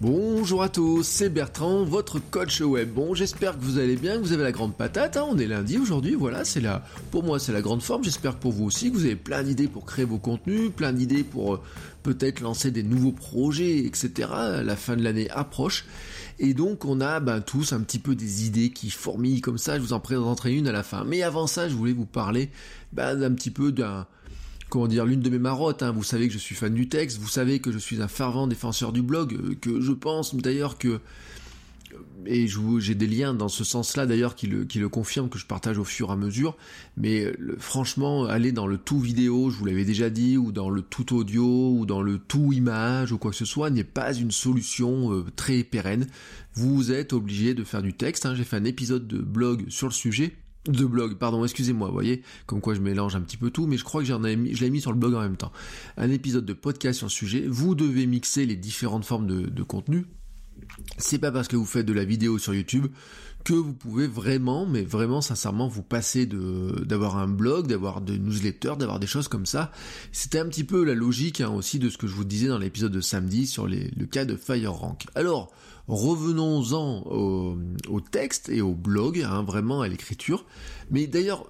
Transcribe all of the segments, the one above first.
Bonjour à tous, c'est Bertrand, votre coach web. Bon, j'espère que vous allez bien, que vous avez la grande patate. Hein. on est lundi aujourd'hui, voilà, c'est la, pour moi c'est la grande forme. J'espère pour vous aussi, que vous avez plein d'idées pour créer vos contenus, plein d'idées pour euh, peut-être lancer des nouveaux projets, etc. La fin de l'année approche. Et donc on a ben, tous un petit peu des idées qui fourmillent comme ça, je vous en présenterai une à la fin. Mais avant ça, je voulais vous parler ben, d'un petit peu d'un comment dire, l'une de mes marottes. Hein. Vous savez que je suis fan du texte, vous savez que je suis un fervent défenseur du blog, euh, que je pense d'ailleurs que euh, et j'ai des liens dans ce sens-là d'ailleurs qui le, qui le confirment que je partage au fur et à mesure. Mais euh, franchement, aller dans le tout vidéo, je vous l'avais déjà dit, ou dans le tout audio, ou dans le tout image, ou quoi que ce soit, n'est pas une solution très pérenne. Vous êtes obligé de faire du texte. Hein. J'ai fait un épisode de blog sur le sujet de blog, pardon, excusez-moi, vous voyez, comme quoi je mélange un petit peu tout, mais je crois que j'en ai mis, je l'ai mis sur le blog en même temps. Un épisode de podcast sur le sujet, vous devez mixer les différentes formes de, de contenu. C'est pas parce que vous faites de la vidéo sur YouTube que vous pouvez vraiment, mais vraiment sincèrement, vous passer d'avoir un blog, d'avoir des newsletters, d'avoir des choses comme ça. C'était un petit peu la logique hein, aussi de ce que je vous disais dans l'épisode de samedi sur le cas de FireRank. Alors, revenons-en au, texte et au blog, hein, vraiment à l'écriture. Mais d'ailleurs,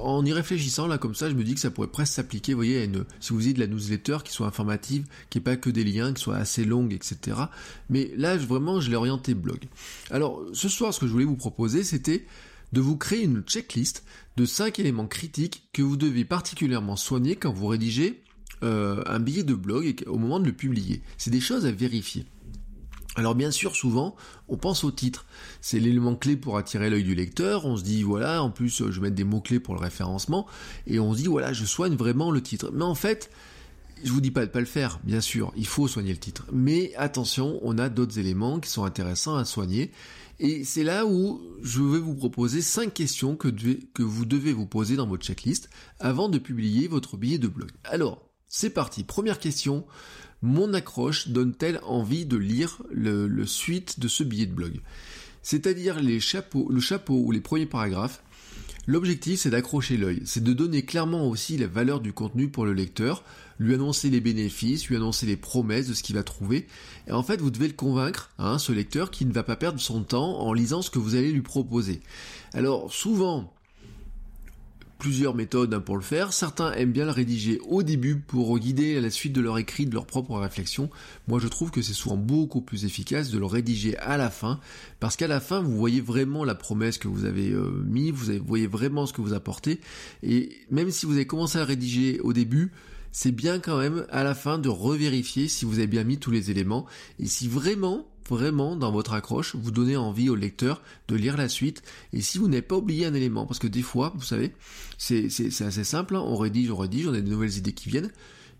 en y réfléchissant là comme ça, je me dis que ça pourrait presque s'appliquer, vous voyez, à une, si vous avez de la newsletter qui soit informative, qui n'est pas que des liens, qui soit assez longue, etc. Mais là, vraiment, je l'ai orienté blog. Alors, ce soir, ce que je voulais vous proposer, c'était de vous créer une checklist de 5 éléments critiques que vous devez particulièrement soigner quand vous rédigez euh, un billet de blog au moment de le publier. C'est des choses à vérifier. Alors bien sûr, souvent, on pense au titre. C'est l'élément clé pour attirer l'œil du lecteur. On se dit, voilà, en plus, je vais mettre des mots-clés pour le référencement. Et on se dit, voilà, je soigne vraiment le titre. Mais en fait, je vous dis pas de pas le faire, bien sûr, il faut soigner le titre. Mais attention, on a d'autres éléments qui sont intéressants à soigner. Et c'est là où je vais vous proposer cinq questions que, que vous devez vous poser dans votre checklist avant de publier votre billet de blog. Alors, c'est parti. Première question mon accroche donne-t-elle envie de lire le, suite de ce billet de blog? C'est-à-dire les chapeaux, le chapeau ou les premiers paragraphes. L'objectif c'est d'accrocher l'œil, c'est de donner clairement aussi la valeur du contenu pour le lecteur, lui annoncer les bénéfices, lui annoncer les promesses de ce qu'il va trouver. Et en fait, vous devez le convaincre, hein, ce lecteur, qui ne va pas perdre son temps en lisant ce que vous allez lui proposer. Alors souvent, plusieurs méthodes hein, pour le faire. Certains aiment bien le rédiger au début pour guider à la suite de leur écrit, de leur propre réflexion. Moi, je trouve que c'est souvent beaucoup plus efficace de le rédiger à la fin, parce qu'à la fin, vous voyez vraiment la promesse que vous avez euh, mis, vous voyez vraiment ce que vous apportez, et même si vous avez commencé à rédiger au début, c'est bien quand même à la fin de revérifier si vous avez bien mis tous les éléments, et si vraiment vraiment dans votre accroche, vous donnez envie au lecteur de lire la suite. Et si vous n'avez pas oublié un élément, parce que des fois, vous savez, c'est assez simple, hein, on rédige, on rédige, on a de nouvelles idées qui viennent,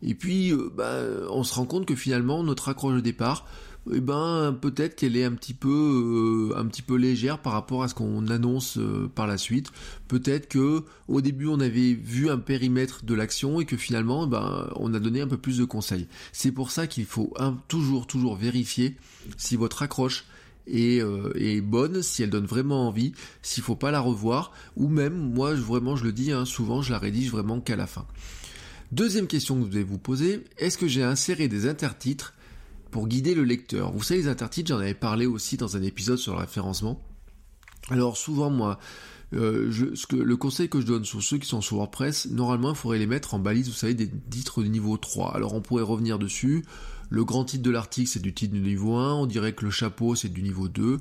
et puis euh, bah, on se rend compte que finalement notre accroche de départ, eh ben peut-être qu'elle est un petit peu euh, un petit peu légère par rapport à ce qu'on annonce euh, par la suite. Peut-être que au début on avait vu un périmètre de l'action et que finalement eh ben on a donné un peu plus de conseils. C'est pour ça qu'il faut toujours toujours vérifier si votre accroche est, euh, est, bonne, si elle donne vraiment envie, s'il faut pas la revoir, ou même moi vraiment je le dis hein, souvent je la rédige vraiment qu'à la fin. Deuxième question que vous devez vous poser, est-ce que j'ai inséré des intertitres pour guider le lecteur. Vous savez, les intertitres, j'en avais parlé aussi dans un épisode sur le référencement. Alors souvent, moi, euh, que, le conseil que je donne sur ceux qui sont sur WordPress, normalement, il faudrait les mettre en balise, vous savez, des titres de niveau 3. Alors on pourrait revenir dessus. Le grand titre de l'article, c'est du titre du niveau 1. On dirait que le chapeau, c'est du niveau 2.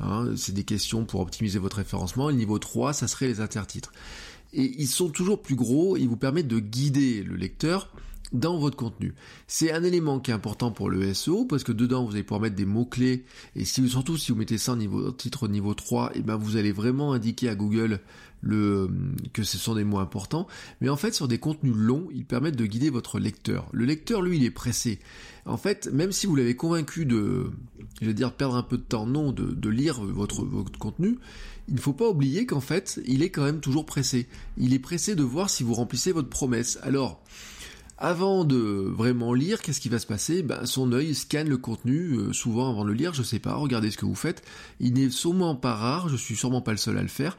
Hein, c'est des questions pour optimiser votre référencement. le niveau 3, ça serait les intertitres. Et ils sont toujours plus gros, ils vous permettent de guider le lecteur dans votre contenu. C'est un élément qui est important pour le SEO parce que dedans vous allez pouvoir mettre des mots-clés et si, surtout si vous mettez ça en titre niveau 3, et eh ben vous allez vraiment indiquer à Google le, que ce sont des mots importants. Mais en fait sur des contenus longs, ils permettent de guider votre lecteur. Le lecteur lui il est pressé. En fait, même si vous l'avez convaincu de, je vais dire perdre un peu de temps, non, de, de lire votre, votre contenu, il ne faut pas oublier qu'en fait, il est quand même toujours pressé. Il est pressé de voir si vous remplissez votre promesse. Alors, avant de vraiment lire, qu'est-ce qui va se passer? Ben, Son œil scanne le contenu, euh, souvent avant de le lire, je sais pas, regardez ce que vous faites. Il n'est sûrement pas rare, je suis sûrement pas le seul à le faire,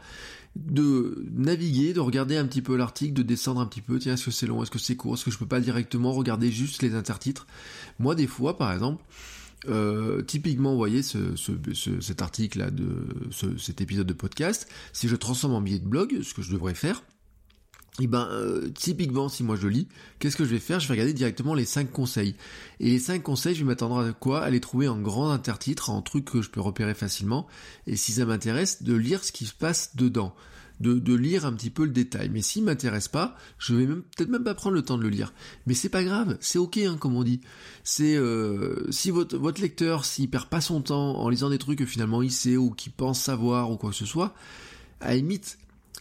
de naviguer, de regarder un petit peu l'article, de descendre un petit peu, tiens, est-ce que c'est long, est-ce que c'est court, est-ce que je peux pas directement regarder juste les intertitres? Moi, des fois, par exemple, euh, typiquement, vous voyez ce, cet article-là, de cet épisode de podcast, si je transforme en billet de blog, ce que je devrais faire, et eh ben euh, typiquement si moi je lis, qu'est-ce que je vais faire? Je vais regarder directement les 5 conseils. Et les 5 conseils, je vais m'attendre à quoi? À les trouver en grand intertitre, en truc que je peux repérer facilement. Et si ça m'intéresse, de lire ce qui se passe dedans. De, de lire un petit peu le détail. Mais s'il m'intéresse pas, je vais même peut-être même pas prendre le temps de le lire. Mais c'est pas grave, c'est ok hein, comme on dit. C'est euh, si votre, votre lecteur s'il perd pas son temps en lisant des trucs que finalement il sait ou qu'il pense savoir ou quoi que ce soit, à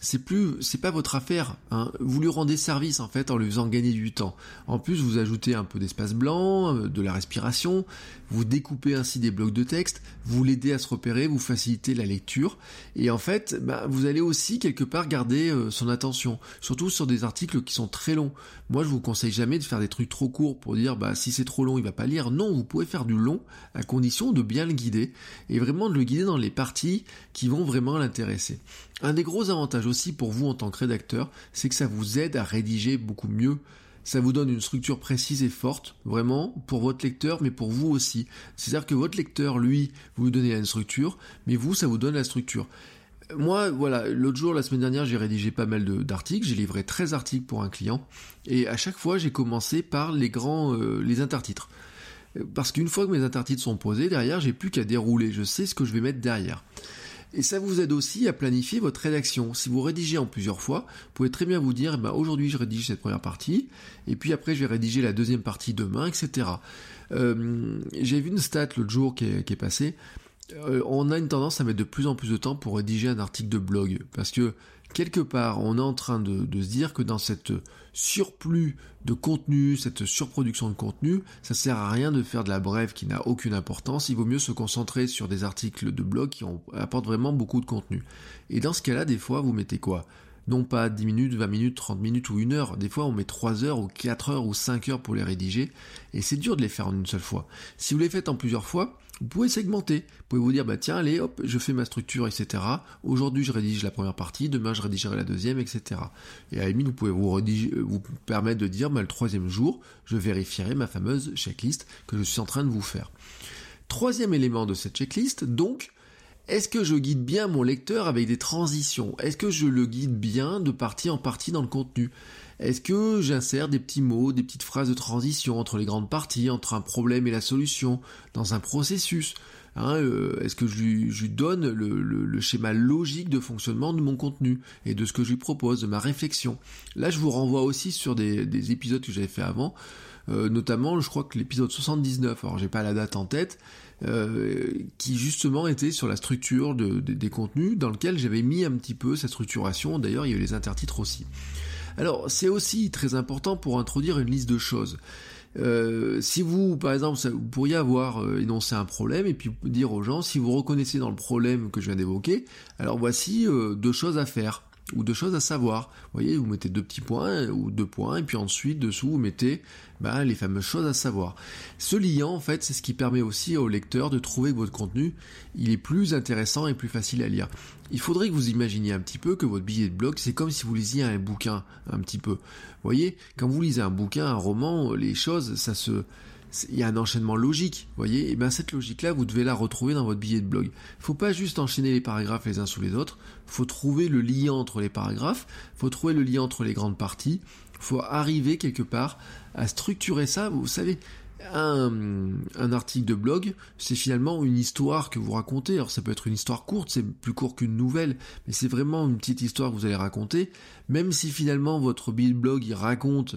c'est plus, c'est pas votre affaire. Hein. Vous lui rendez service en fait en lui faisant gagner du temps. En plus, vous ajoutez un peu d'espace blanc, euh, de la respiration, vous découpez ainsi des blocs de texte, vous l'aidez à se repérer, vous facilitez la lecture, et en fait, bah, vous allez aussi quelque part garder euh, son attention, surtout sur des articles qui sont très longs. Moi, je vous conseille jamais de faire des trucs trop courts pour dire, bah si c'est trop long, il va pas lire. Non, vous pouvez faire du long à condition de bien le guider et vraiment de le guider dans les parties qui vont vraiment l'intéresser. Un des gros avantages aussi pour vous en tant que rédacteur, c'est que ça vous aide à rédiger beaucoup mieux. Ça vous donne une structure précise et forte, vraiment, pour votre lecteur, mais pour vous aussi. C'est-à-dire que votre lecteur, lui, vous donnez une structure, mais vous, ça vous donne la structure. Moi, voilà, l'autre jour, la semaine dernière, j'ai rédigé pas mal d'articles, j'ai livré 13 articles pour un client, et à chaque fois, j'ai commencé par les grands, euh, les intertitres. Parce qu'une fois que mes intertitres sont posés, derrière, j'ai plus qu'à dérouler, je sais ce que je vais mettre derrière. Et ça vous aide aussi à planifier votre rédaction. Si vous rédigez en plusieurs fois, vous pouvez très bien vous dire, eh ben, aujourd'hui je rédige cette première partie, et puis après je vais rédiger la deuxième partie demain, etc. Euh, j'ai vu une stat l'autre jour qui est, passée. Euh, on a une tendance à mettre de plus en plus de temps pour rédiger un article de blog, parce que quelque part, on est en train de, se dire que dans cette surplus de contenu, cette surproduction de contenu, ça sert à rien de faire de la brève qui n'a aucune importance. Il vaut mieux se concentrer sur des articles de blog qui apportent vraiment beaucoup de contenu. Et dans ce cas-là, des fois, vous mettez quoi? Non pas 10 minutes, 20 minutes, 30 minutes ou une heure. Des fois, on met 3 heures ou 4 heures ou 5 heures pour les rédiger. Et c'est dur de les faire en une seule fois. Si vous les faites en plusieurs fois, vous pouvez segmenter. Vous pouvez vous dire, bah tiens, allez, hop, je fais ma structure, etc. Aujourd'hui, je rédige la première partie, demain, je rédigerai la deuxième, etc. Et à la vous pouvez vous, vous permettre de dire, bah, le troisième jour, je vérifierai ma fameuse checklist que je suis en train de vous faire. Troisième élément de cette checklist, donc, est-ce que je guide bien mon lecteur avec des transitions? Est-ce que je le guide bien de partie en partie dans le contenu? Est-ce que j'insère des petits mots, des petites phrases de transition entre les grandes parties, entre un problème et la solution, dans un processus? Hein, euh, Est-ce que je lui, donne le, schéma logique de fonctionnement de mon contenu et de ce que je lui propose, de ma réflexion? Là, je vous renvoie aussi sur des, épisodes que j'avais fait avant, euh, notamment, je crois que l'épisode 79, alors j'ai pas la date en tête, qui justement était sur la structure des contenus, dans lequel j'avais mis un petit peu cette structuration. D'ailleurs, il y a eu les intertitres aussi. Alors, c'est aussi très important pour introduire une liste de choses. Euh, si vous, par exemple, vous pourriez avoir euh, énoncé un problème et puis dire aux gens, si vous reconnaissez dans le problème que je viens d'évoquer, alors voici deux choses à faire ou deux choses à savoir. Vous voyez, vous mettez deux petits points ou deux points, et puis ensuite dessous vous mettez bah, les fameuses choses à savoir. Ce liant, en fait, c'est ce qui permet aussi au lecteur de trouver que votre contenu, il est plus intéressant et plus facile à lire. Il faudrait que vous imaginiez un petit peu que votre billet de blog, c'est comme si vous lisiez un bouquin, un petit peu. Vous voyez, quand vous lisez un bouquin, un roman, les choses, ça se il y a un enchaînement logique, vous voyez, et bien cette logique-là, vous devez la retrouver dans votre billet de blog. Il faut pas juste enchaîner les paragraphes les uns sous les autres, faut trouver le lien entre les paragraphes, faut trouver le lien entre les grandes parties, faut arriver quelque part à structurer ça, vous savez, un, article de blog, c'est finalement une histoire que vous racontez. Alors ça peut être une histoire courte, c'est plus court qu'une nouvelle, mais c'est vraiment une petite histoire que vous allez raconter. Même si finalement votre blog il raconte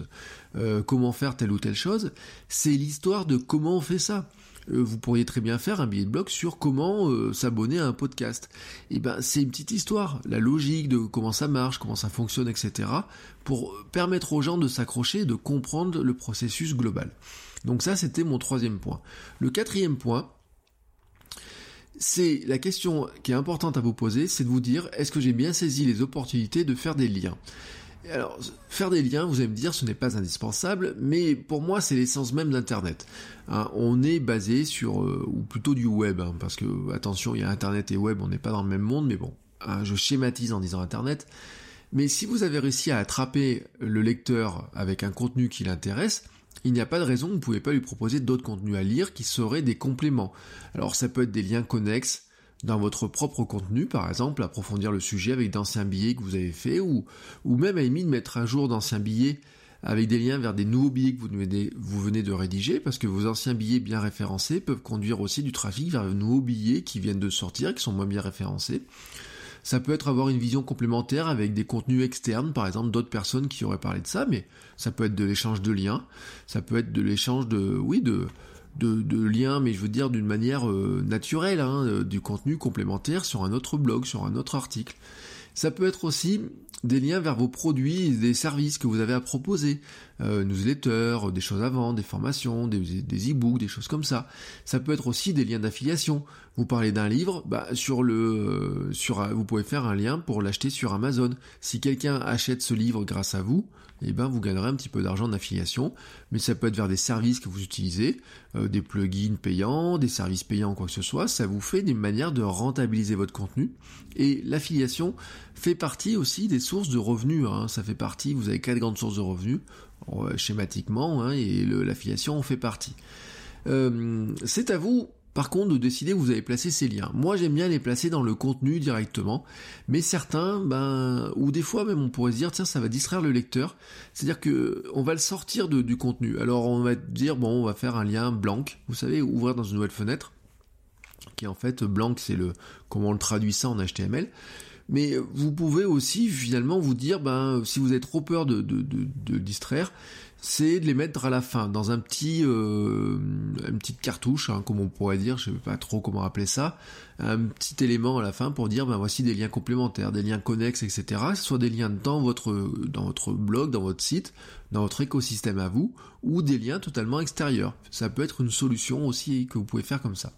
euh, comment faire telle ou telle chose, c'est l'histoire de comment on fait ça. Euh, vous pourriez très bien faire un billet de blog sur comment euh, s'abonner à un podcast. Et eh ben c'est une petite histoire, la logique de comment ça marche, comment ça fonctionne, etc. pour permettre aux gens de s'accrocher, de comprendre le processus global. Donc ça c'était mon troisième point. Le quatrième point, c'est la question qui est importante à vous poser, c'est de vous dire est-ce que j'ai bien saisi les opportunités de faire des liens? Alors, faire des liens, vous allez me dire, ce n'est pas indispensable, mais pour moi, c'est l'essence même d'Internet. Hein, on est basé sur, euh, ou plutôt du web, hein, parce que, attention, il y a Internet et web, on n'est pas dans le même monde, mais bon, hein, je schématise en disant Internet. Mais si vous avez réussi à attraper le lecteur avec un contenu qui l'intéresse, il n'y a pas de raison, vous ne pouvez pas lui proposer d'autres contenus à lire qui seraient des compléments. Alors ça peut être des liens connexes, dans votre propre contenu, par exemple, approfondir le sujet avec d'anciens billets que vous avez fait, ou, même à limite mettre un jour d'anciens billets avec des liens vers des nouveaux billets que vous venez, vous venez de rédiger, parce que vos anciens billets bien référencés peuvent conduire aussi du trafic vers de nouveaux billets qui viennent de sortir, qui sont moins bien référencés. Ça peut être avoir une vision complémentaire avec des contenus externes, par exemple d'autres personnes qui auraient parlé de ça, mais ça peut être de l'échange de liens, ça peut être de l'échange de, oui, de, liens, mais je veux dire d'une manière euh, naturelle, hein, euh, du contenu complémentaire sur un autre blog, sur un autre article. Ça peut être aussi des liens vers vos produits des services que vous avez à proposer, euh, newsletters, des choses à vendre, des formations, des, des e-books, des choses comme ça. Ça peut être aussi des liens d'affiliation. Vous parlez d'un livre, bah, sur le, sur, vous pouvez faire un lien pour l'acheter sur Amazon. Si quelqu'un achète ce livre grâce à vous, eh ben vous gagnerez un petit peu d'argent d'affiliation, mais ça peut être vers des services que vous utilisez, euh, des plugins payants, des services payants, quoi que ce soit, ça vous fait des manières de rentabiliser votre contenu. Et l'affiliation fait partie aussi des sources de revenus, hein. ça fait partie, vous avez quatre grandes sources de revenus, euh, schématiquement, hein, et l'affiliation en fait partie. Euh, c'est à vous par contre, de décider où vous allez placer ces liens. Moi, j'aime bien les placer dans le contenu directement, mais certains, ben, ou des fois même on pourrait se dire, tiens, ça va distraire le lecteur. C'est-à-dire que on va le sortir du contenu. Alors, on va dire, bon, on va faire un lien blanc. Vous savez, ouvrir dans une nouvelle fenêtre, qui en fait blanc, c'est le comment on le traduit ça en HTML. Mais vous pouvez aussi finalement vous dire, ben, si vous avez trop peur de, de, de distraire, c'est de les mettre à la fin, dans un petit, euh, une petite cartouche, hein, comme on pourrait dire, je sais pas trop comment appeler ça, un petit élément à la fin pour dire, ben voici des liens complémentaires, des liens connexes, etc. Soit des liens dans votre, dans votre blog, dans votre site, dans votre écosystème à vous, ou des liens totalement extérieurs. Ça peut être une solution aussi que vous pouvez faire comme ça.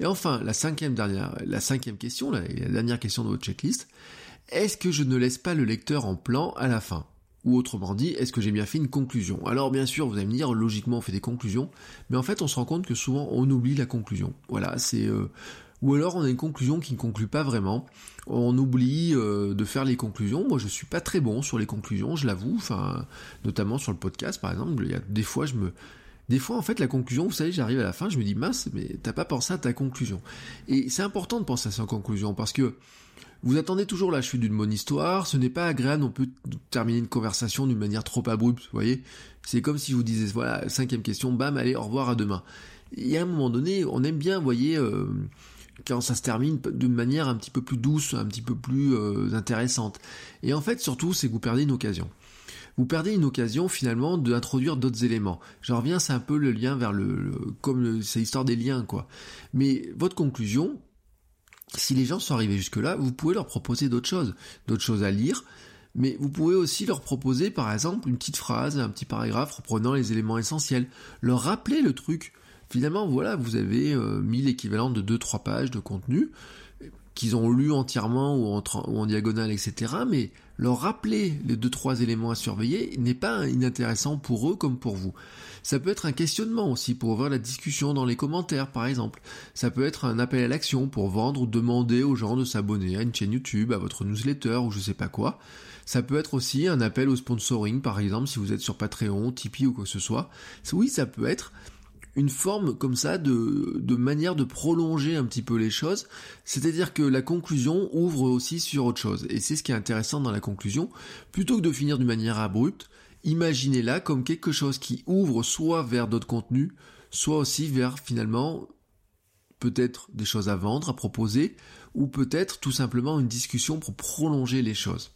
Et enfin, la cinquième dernière, la cinquième question, la dernière question de votre checklist, est-ce que je ne laisse pas le lecteur en plan à la fin? Ou autrement dit, est-ce que j'ai bien fait une conclusion? Alors bien sûr, vous allez me dire, logiquement on fait des conclusions, mais en fait on se rend compte que souvent on oublie la conclusion. Voilà, c'est... Euh, ou alors on a une conclusion qui ne conclut pas vraiment. On oublie euh, de faire les conclusions. Moi je suis pas très bon sur les conclusions, je l'avoue, enfin notamment sur le podcast par exemple, il y a des fois je me des fois, en fait, la conclusion, vous savez, j'arrive à la fin, je me dis, mince, mais t'as pas pensé à ta conclusion. Et c'est important de penser à sa conclusion, parce que vous attendez toujours la chute d'une bonne histoire, ce n'est pas agréable on peut terminer une conversation d'une manière trop abrupte, vous voyez C'est comme si je vous disais, voilà, cinquième question, bam, allez, au revoir, à demain. Et à un moment donné, on aime bien, vous voyez, euh, quand ça se termine d'une manière un petit peu plus douce, un petit peu plus euh, intéressante. Et en fait, surtout, c'est que vous perdez une occasion vous perdez une occasion finalement d'introduire d'autres éléments. J'en reviens, c'est un peu le lien vers le, comme c'est l'histoire des liens quoi. Mais votre conclusion, si les gens sont arrivés jusque-là, vous pouvez leur proposer d'autres choses, d'autres choses à lire, mais vous pouvez aussi leur proposer par exemple une petite phrase, un petit paragraphe reprenant les éléments essentiels, leur rappeler le truc. Finalement, voilà, vous avez euh, mis l'équivalent de 2-3 pages de contenu, qu'ils ont lu entièrement ou en, diagonale, etc. Mais leur rappeler les deux trois éléments à surveiller n'est pas inintéressant pour eux comme pour vous. Ça peut être un questionnement aussi pour ouvrir la discussion dans les commentaires par exemple. Ça peut être un appel à l'action pour vendre ou demander aux gens de s'abonner à une chaîne YouTube, à votre newsletter ou je sais pas quoi. Ça peut être aussi un appel au sponsoring par exemple si vous êtes sur Patreon, Tipeee ou quoi que ce soit. Oui, ça peut être une forme comme ça de, manière de prolonger un petit peu les choses. C'est-à-dire que la conclusion ouvre aussi sur autre chose. Et c'est ce qui est intéressant dans la conclusion. Plutôt que de finir d'une manière abrupte, imaginez-la comme quelque chose qui ouvre soit vers d'autres contenus, soit aussi vers finalement peut-être des choses à vendre, à proposer, ou peut-être tout simplement une discussion pour prolonger les choses.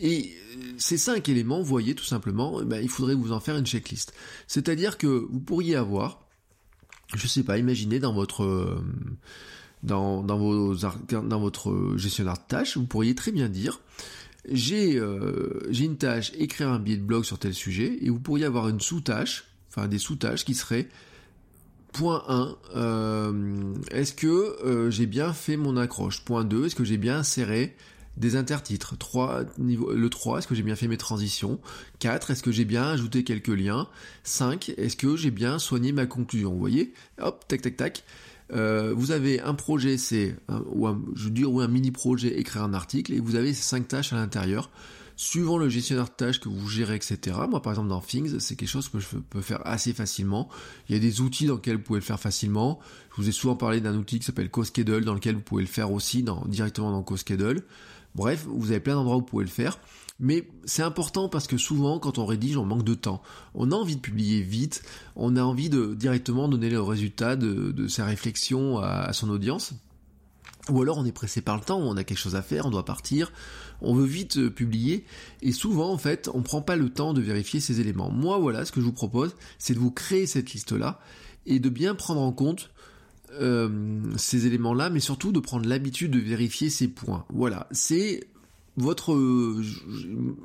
Et euh, ces cinq éléments, vous voyez tout simplement, eh ben, il faudrait vous en faire une checklist. C'est-à-dire que vous pourriez avoir, je sais pas, imaginez dans votre euh, dans, gestionnaire de tâches, vous pourriez très bien dire j'ai euh, j'ai une tâche écrire un billet de blog sur tel sujet et vous pourriez avoir une sous-tâche, enfin des sous-tâches qui seraient Point 1, euh, est-ce que j'ai bien fait mon accroche? Point 2, est-ce que j'ai bien inséré des intertitres 3, niveau, Le 3, est-ce que j'ai bien fait mes transitions? 4, est-ce que j'ai bien ajouté quelques liens? 5, est-ce que j'ai bien soigné ma conclusion? Vous voyez? Hop, tac, tac, tac. Euh, vous avez un projet, c'est, ou un, je ou un mini-projet, écrire un article, et vous avez ces 5 tâches à l'intérieur suivant le gestionnaire de tâches que vous gérez, etc. Moi, par exemple, dans Things, c'est quelque chose que je peux faire assez facilement. Il y a des outils dans lesquels vous pouvez le faire facilement. Je vous ai souvent parlé d'un outil qui s'appelle CoSchedule, dans lequel vous pouvez le faire aussi directement dans CoSchedule. Bref, vous avez plein d'endroits où vous pouvez le faire. Mais c'est important parce que souvent, quand on rédige, on manque de temps. On a envie de publier vite, on a envie de directement donner le résultat de, sa réflexion à son audience. Ou alors on est pressé par le temps, on a quelque chose à faire, on doit partir, on veut vite euh, publier, et souvent en fait on prend pas le temps de vérifier ces éléments. Moi voilà, ce que je vous propose, c'est de vous créer cette liste-là, et de bien prendre en compte euh, ces éléments-là, mais surtout de prendre l'habitude de vérifier ces points. Voilà, c'est votre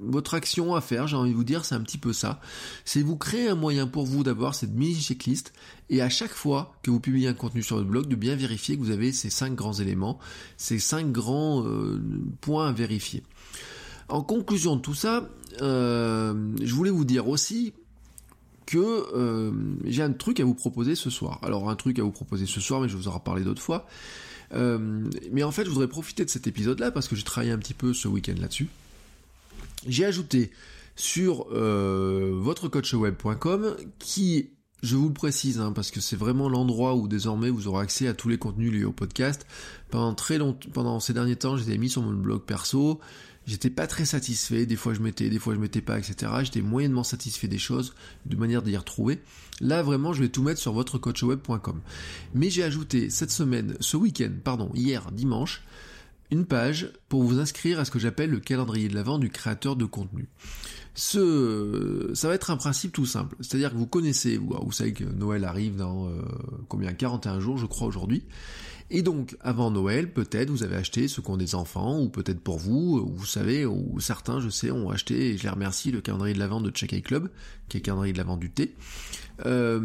votre action à faire, j'ai envie de vous dire, c'est un petit peu ça. C'est vous créer un moyen pour vous d'avoir cette mini checklist et à chaque fois que vous publiez un contenu sur votre blog, de bien vérifier que vous avez ces cinq grands éléments, ces cinq grands euh, points à vérifier. En conclusion de tout ça, euh, je voulais vous dire aussi que euh, j'ai un truc à vous proposer ce soir. Alors un truc à vous proposer ce soir, mais je vous en reparler d'autres fois. Euh, mais en fait, je voudrais profiter de cet épisode-là parce que j'ai travaillé un petit peu ce week-end là-dessus. J'ai ajouté sur euh, votrecoachweb.com qui je vous le précise, hein, parce que c'est vraiment l'endroit où désormais vous aurez accès à tous les contenus liés au podcast. Pendant très longtemps, pendant ces derniers temps, je les ai mis sur mon blog perso. J'étais pas très satisfait, des fois je mettais, des fois je mettais pas, etc. J'étais moyennement satisfait des choses, de manière d'y retrouver. Là vraiment je vais tout mettre sur votrecoachweb.com. Mais j'ai ajouté cette semaine, ce week-end, pardon, hier, dimanche, une page pour vous inscrire à ce que j'appelle le calendrier de l'avant du créateur de contenu. Ce, ça va être un principe tout simple. C'est-à-dire que vous connaissez, vous, savez que Noël arrive dans euh, combien 41 jours je crois aujourd'hui. Et donc, avant Noël, peut-être vous avez acheté ceux qui ont des enfants, ou peut-être pour vous, vous savez, ou certains, je sais, ont acheté, et je les remercie, le calendrier de l'avant de Check Club, qui est le calendrier de l'avant du thé. Euh,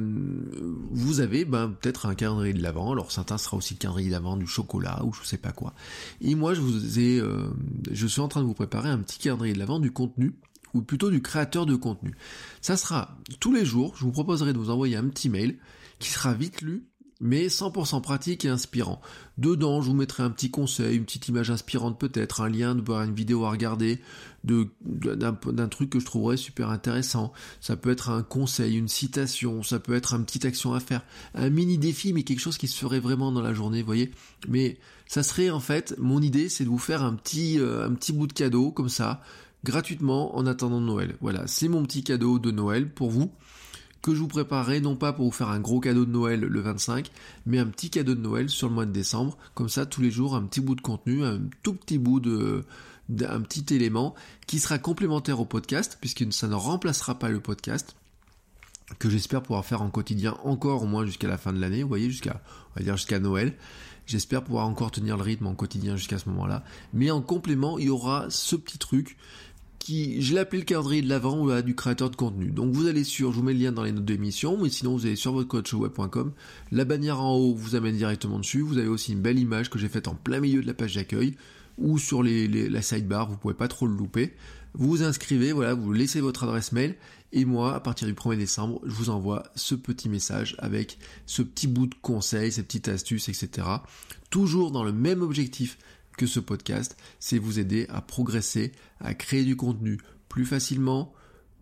vous avez ben, peut-être un calendrier de l'avant, alors certains sera aussi le calendrier de l'avant du chocolat, ou je sais pas quoi. Et moi, je vous ai, euh, je suis en train de vous préparer un petit calendrier de l'avant du contenu, ou plutôt du créateur de contenu. Ça sera tous les jours, je vous proposerai de vous envoyer un petit mail qui sera vite lu mais 100% pratique et inspirant. Dedans, je vous mettrai un petit conseil, une petite image inspirante peut-être, un lien de voir une vidéo à regarder, de, d'un, truc que je trouverais super intéressant. Ça peut être un conseil, une citation, ça peut être une petite action à faire, un mini défi, mais quelque chose qui se ferait vraiment dans la journée, vous voyez. Mais ça serait en fait, mon idée, c'est de vous faire un petit, euh, un petit bout de cadeau comme ça, gratuitement en attendant Noël. Voilà, c'est mon petit cadeau de Noël pour vous que je vous préparerai non pas pour vous faire un gros cadeau de Noël le 25, mais un petit cadeau de Noël sur le mois de décembre. Comme ça, tous les jours, un petit bout de contenu, un tout petit bout de d'un petit élément qui sera complémentaire au podcast, puisque ça ne remplacera pas le podcast que j'espère pouvoir faire en quotidien encore au moins jusqu'à la fin de l'année, vous voyez, jusqu'à, on va dire jusqu'à Noël. J'espère pouvoir encore tenir le rythme en quotidien jusqu'à ce moment-là. Mais en complément, il y aura ce petit truc qui, je l'ai appelé le calendrier de l'avant là, du créateur de contenu. Donc vous allez sur, je vous mets le lien dans les notes d'émission, mais sinon vous allez sur votre web.com, la bannière en haut vous amène directement dessus, vous avez aussi une belle image que j'ai faite en plein milieu de la page d'accueil, ou sur la sidebar, vous pouvez pas trop le louper. Vous vous inscrivez, voilà, vous laissez votre adresse mail, et moi, à partir du 1er décembre, je vous envoie ce petit message avec ce petit bout de conseil, ces petites astuces, etc. Toujours dans le même objectif, que ce podcast, c'est vous aider à progresser, à créer du contenu plus facilement,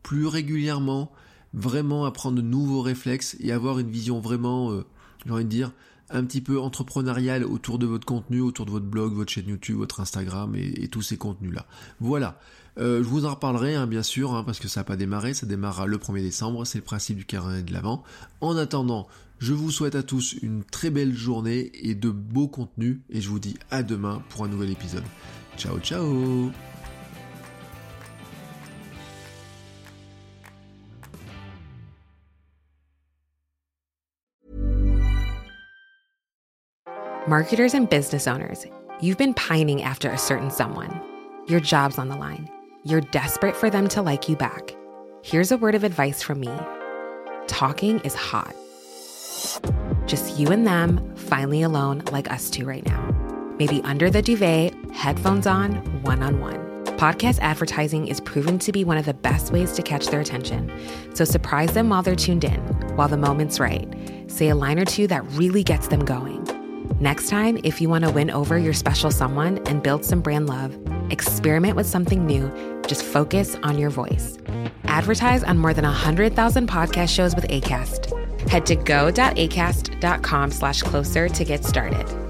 plus régulièrement, vraiment à prendre de nouveaux réflexes et avoir une vision vraiment, euh, j'ai envie de dire, un petit peu entrepreneurial autour de votre contenu, autour de votre blog, votre chaîne YouTube, votre Instagram et, tous ces contenus-là. Voilà. Euh, je vous en reparlerai, hein, bien sûr, hein, parce que ça n'a pas démarré, ça démarrera le 1er décembre, c'est le principe du carnet de l'avant. En attendant, je vous souhaite à tous une très belle journée et de beaux contenus, et je vous dis à demain pour un nouvel épisode. Ciao ciao Marketers and business owners, you've been pining after a certain someone. Your job's on the line. You're desperate for them to like you back. Here's a word of advice from me talking is hot. Just you and them, finally alone, like us two right now. Maybe under the duvet, headphones on, one on one. Podcast advertising is proven to be one of the best ways to catch their attention. So surprise them while they're tuned in, while the moment's right. Say a line or two that really gets them going. Next time, if you want to win over your special someone and build some brand love, experiment with something new. Just focus on your voice. Advertise on more than 100,000 podcast shows with ACAST. Head to go.acast.com slash closer to get started.